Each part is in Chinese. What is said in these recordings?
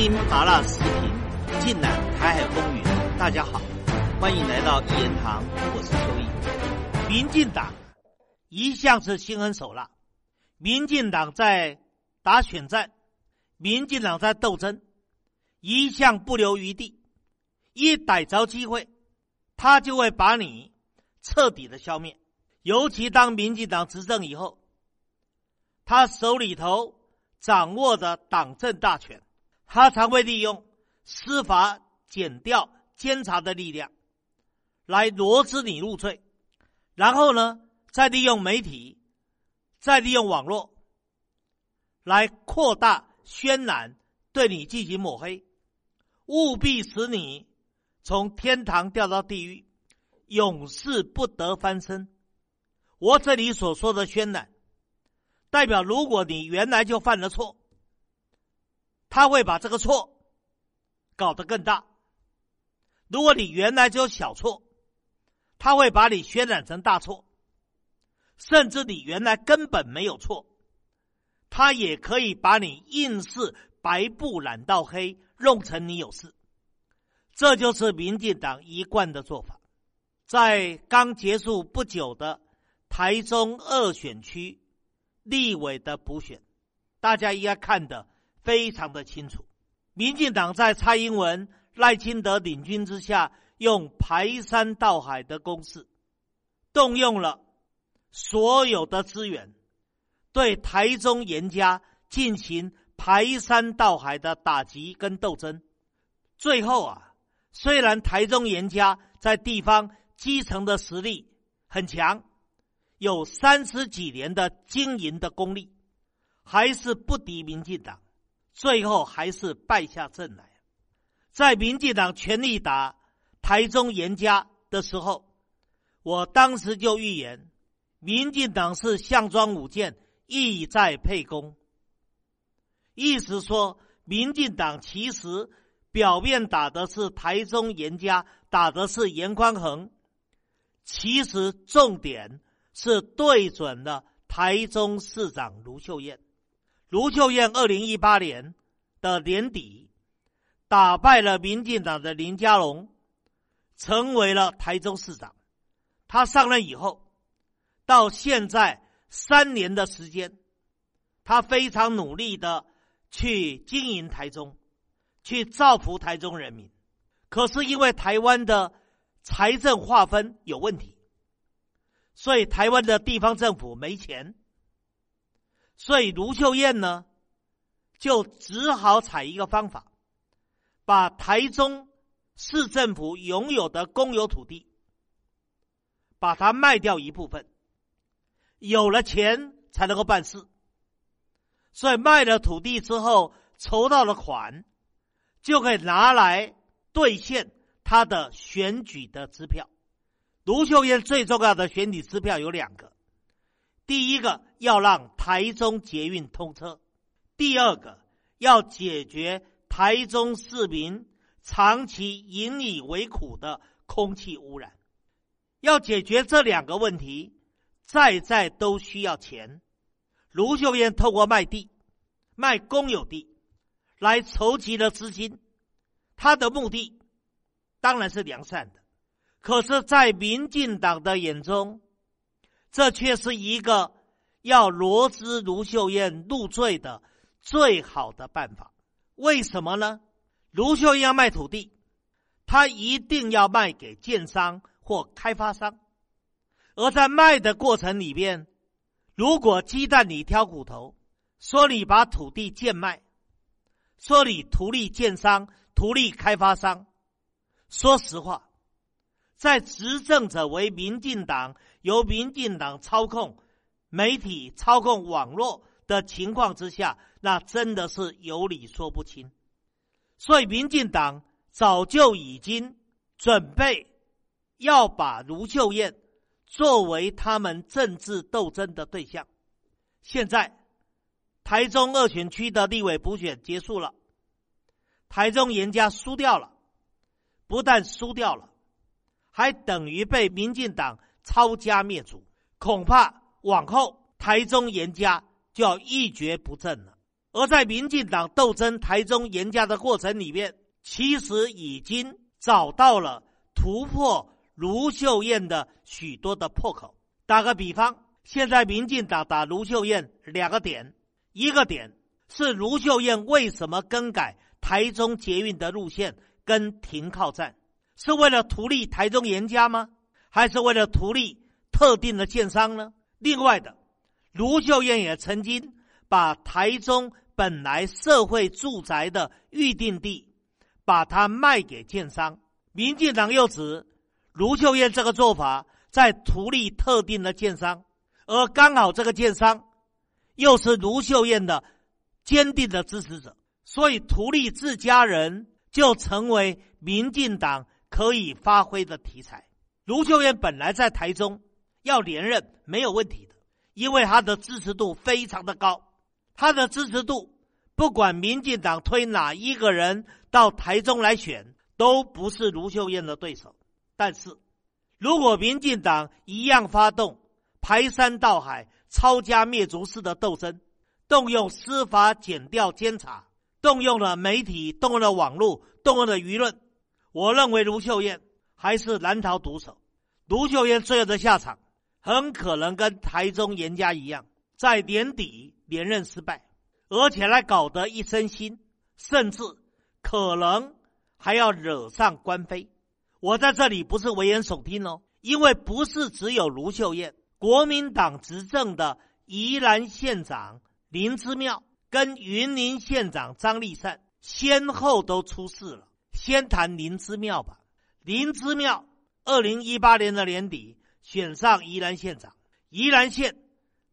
听麻辣视频，尽览台海风云。大家好，欢迎来到一言堂，我是邱毅。民进党一向是心狠手辣，民进党在打选战，民进党在斗争，一向不留余地，一逮着机会，他就会把你彻底的消灭。尤其当民进党执政以后，他手里头掌握着党政大权。他常会利用司法、检调、监察的力量来罗织你入罪，然后呢，再利用媒体，再利用网络来扩大渲染，对你进行抹黑，务必使你从天堂掉到地狱，永世不得翻身。我这里所说的渲染，代表如果你原来就犯了错。他会把这个错搞得更大。如果你原来就有小错，他会把你渲染成大错，甚至你原来根本没有错，他也可以把你硬是白布染到黑，弄成你有事。这就是民进党一贯的做法。在刚结束不久的台中二选区立委的补选，大家应该看的。非常的清楚，民进党在蔡英文、赖清德领军之下，用排山倒海的攻势，动用了所有的资源，对台中严家进行排山倒海的打击跟斗争。最后啊，虽然台中严家在地方基层的实力很强，有三十几年的经营的功力，还是不敌民进党。最后还是败下阵来，在民进党全力打台中严家的时候，我当时就预言，民进党是项庄舞剑，意在沛公。意思说，民进党其实表面打的是台中严家，打的是严宽恒，其实重点是对准了台中市长卢秀燕。卢秀燕二零一八年的年底打败了民进党的林佳龙，成为了台中市长。他上任以后，到现在三年的时间，他非常努力的去经营台中，去造福台中人民。可是因为台湾的财政划分有问题，所以台湾的地方政府没钱。所以卢秀燕呢，就只好采一个方法，把台中市政府拥有的公有土地，把它卖掉一部分，有了钱才能够办事。所以卖了土地之后，筹到了款，就可以拿来兑现他的选举的支票。卢秀燕最重要的选举支票有两个。第一个要让台中捷运通车，第二个要解决台中市民长期引以为苦的空气污染。要解决这两个问题，在在都需要钱。卢秀燕透过卖地、卖公有地来筹集了资金，他的目的当然是良善的，可是，在民进党的眼中。这却是一个要罗织卢秀燕入罪的最好的办法。为什么呢？卢秀燕要卖土地，他一定要卖给建商或开发商。而在卖的过程里边，如果鸡蛋里挑骨头，说你把土地贱卖，说你图利建商、图利开发商，说实话，在执政者为民进党。由民进党操控媒体、操控网络的情况之下，那真的是有理说不清。所以，民进党早就已经准备要把卢秀燕作为他们政治斗争的对象。现在，台中二选区的立委补选结束了，台中严家输掉了，不但输掉了，还等于被民进党。抄家灭族，恐怕往后台中严家就要一蹶不振了。而在民进党斗争台中严家的过程里面，其实已经找到了突破卢秀燕的许多的破口。打个比方，现在民进党打卢秀燕两个点，一个点是卢秀燕为什么更改台中捷运的路线跟停靠站，是为了图利台中严家吗？还是为了图利特定的建商呢？另外的，卢秀燕也曾经把台中本来社会住宅的预定地，把它卖给建商。民进党又指卢秀燕这个做法在图利特定的建商，而刚好这个建商又是卢秀燕的坚定的支持者，所以图利自家人就成为民进党可以发挥的题材。卢秀燕本来在台中要连任没有问题的，因为她的支持度非常的高。她的支持度，不管民进党推哪一个人到台中来选，都不是卢秀燕的对手。但是，如果民进党一样发动排山倒海、抄家灭族式的斗争，动用司法检调监察，动用了媒体，动用了网络，动用了舆论，我认为卢秀燕。还是难逃毒手，卢秀燕最后的下场很可能跟台中严家一样，在年底连任失败，而且还搞得一身腥，甚至可能还要惹上官非。我在这里不是危言耸听哦，因为不是只有卢秀燕，国民党执政的宜兰县长林之妙跟云林县长张立善先后都出事了。先谈林之妙吧。林之妙，二零一八年的年底选上宜兰县长。宜兰县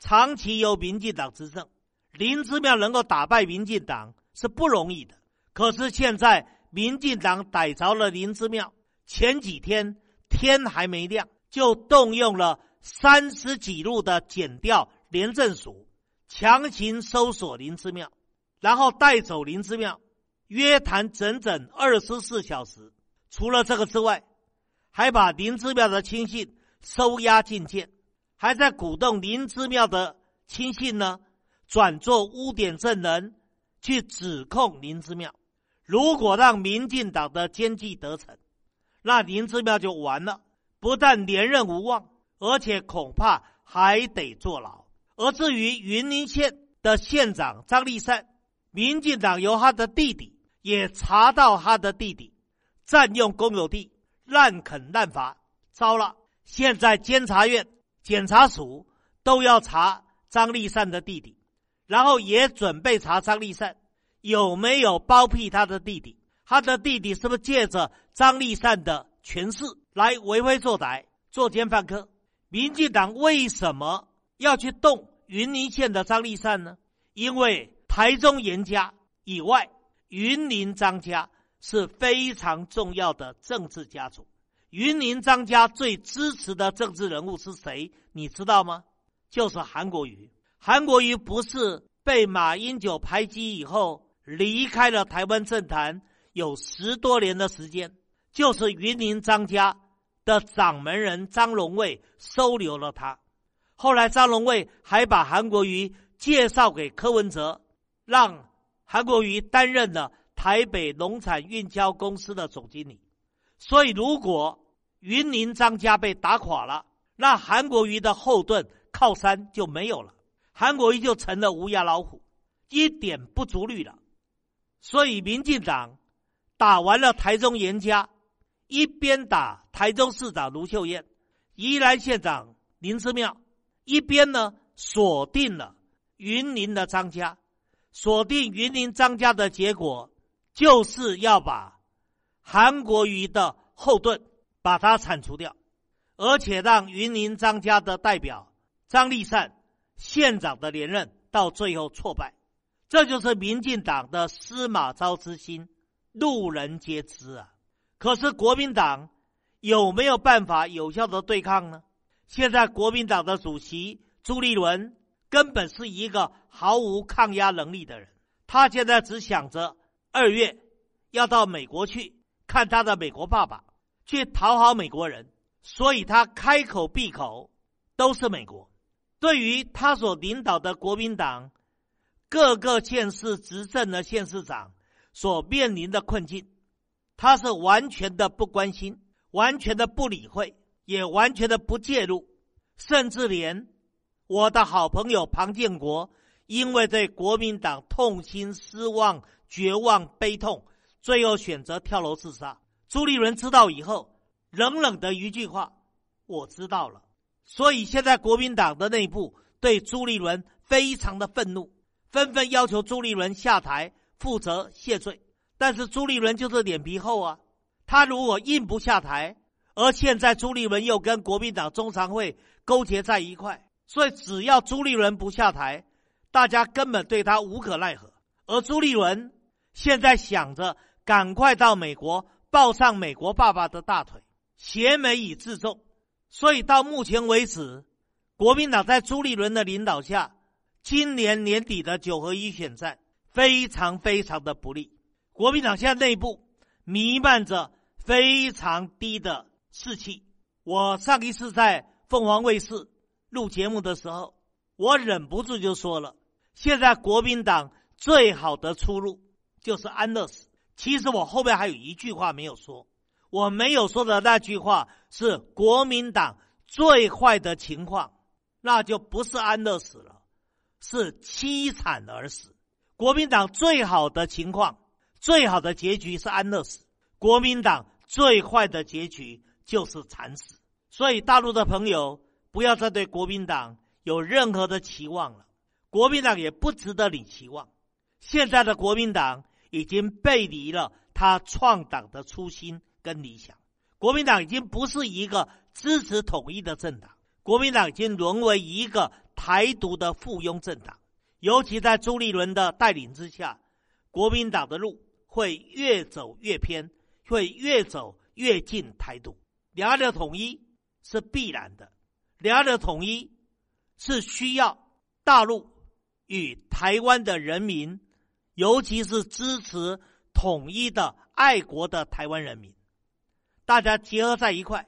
长期由民进党执政，林之妙能够打败民进党是不容易的。可是现在民进党逮着了林之妙，前几天天还没亮，就动用了三十几路的检调廉政署，强行搜索林之妙，然后带走林之妙，约谈整整二十四小时。除了这个之外，还把林之妙的亲信收押进监，还在鼓动林之妙的亲信呢转做污点证人，去指控林之妙。如果让民进党的奸计得逞，那林之妙就完了，不但连任无望，而且恐怕还得坐牢。而至于云林县的县长张立善，民进党由他的弟弟也查到他的弟弟。占用公有地、滥垦滥伐，糟了！现在监察院、检察署都要查张立善的弟弟，然后也准备查张立善有没有包庇他的弟弟。他的弟弟是不是借着张立善的权势来为非作歹、作奸犯科？民进党为什么要去动云林县的张立善呢？因为台中严家以外，云林张家。是非常重要的政治家族。云林张家最支持的政治人物是谁？你知道吗？就是韩国瑜。韩国瑜不是被马英九排挤以后离开了台湾政坛有十多年的时间，就是云林张家的掌门人张荣卫收留了他。后来张荣卫还把韩国瑜介绍给柯文哲，让韩国瑜担任了。台北农产运销公司的总经理，所以如果云林张家被打垮了，那韩国瑜的后盾靠山就没有了，韩国瑜就成了无牙老虎，一点不足虑了。所以民进党打完了台中严家，一边打台中市长卢秀燕、宜兰县长林之妙，一边呢锁定了云林的张家，锁定云林张家的结果。就是要把韩国瑜的后盾把它铲除掉，而且让云林张家的代表张立善县长的连任到最后挫败，这就是民进党的司马昭之心，路人皆知啊。可是国民党有没有办法有效的对抗呢？现在国民党的主席朱立伦根本是一个毫无抗压能力的人，他现在只想着。二月要到美国去看他的美国爸爸，去讨好美国人，所以他开口闭口都是美国。对于他所领导的国民党，各个县市执政的县市长所面临的困境，他是完全的不关心，完全的不理会，也完全的不介入，甚至连我的好朋友庞建国，因为对国民党痛心、失望、绝望、悲痛，最后选择跳楼自杀。朱立伦知道以后，冷冷的一句话：“我知道了。”所以现在国民党的内部对朱立伦非常的愤怒，纷纷要求朱立伦下台负责谢罪。但是朱立伦就是脸皮厚啊，他如果硬不下台，而现在朱立伦又跟国民党中常会勾结在一块，所以只要朱立伦不下台，大家根本对他无可奈何。而朱立伦现在想着赶快到美国抱上美国爸爸的大腿，邪美以自重。所以到目前为止，国民党在朱立伦的领导下，今年年底的九合一选战非常非常的不利。国民党现在内部弥漫着非常低的士气。我上一次在凤凰卫视录节目的时候，我忍不住就说了：现在国民党最好的出路就是安乐死。其实我后面还有一句话没有说。我没有说的那句话是国民党最坏的情况，那就不是安乐死了，是凄惨而死。国民党最好的情况、最好的结局是安乐死，国民党最坏的结局就是惨死。所以大陆的朋友不要再对国民党有任何的期望了，国民党也不值得你期望。现在的国民党已经背离了他创党的初心。跟理想，国民党已经不是一个支持统一的政党，国民党已经沦为一个台独的附庸政党。尤其在朱立伦的带领之下，国民党的路会越走越偏，会越走越近台独。两岸的统一是必然的，两岸的统一是需要大陆与台湾的人民，尤其是支持统一的爱国的台湾人民。大家结合在一块，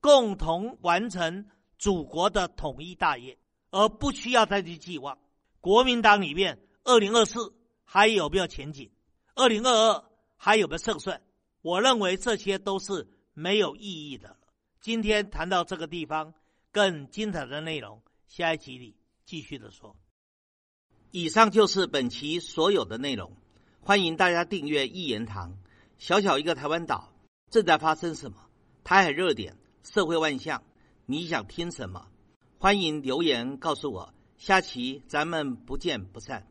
共同完成祖国的统一大业，而不需要再去寄望国民党里面二零二四还有没有前景，二零二二还有没有胜算？我认为这些都是没有意义的。今天谈到这个地方，更精彩的内容，下一集里继续的说。以上就是本期所有的内容，欢迎大家订阅一言堂。小小一个台湾岛。正在发生什么？台海热点，社会万象，你想听什么？欢迎留言告诉我。下期咱们不见不散。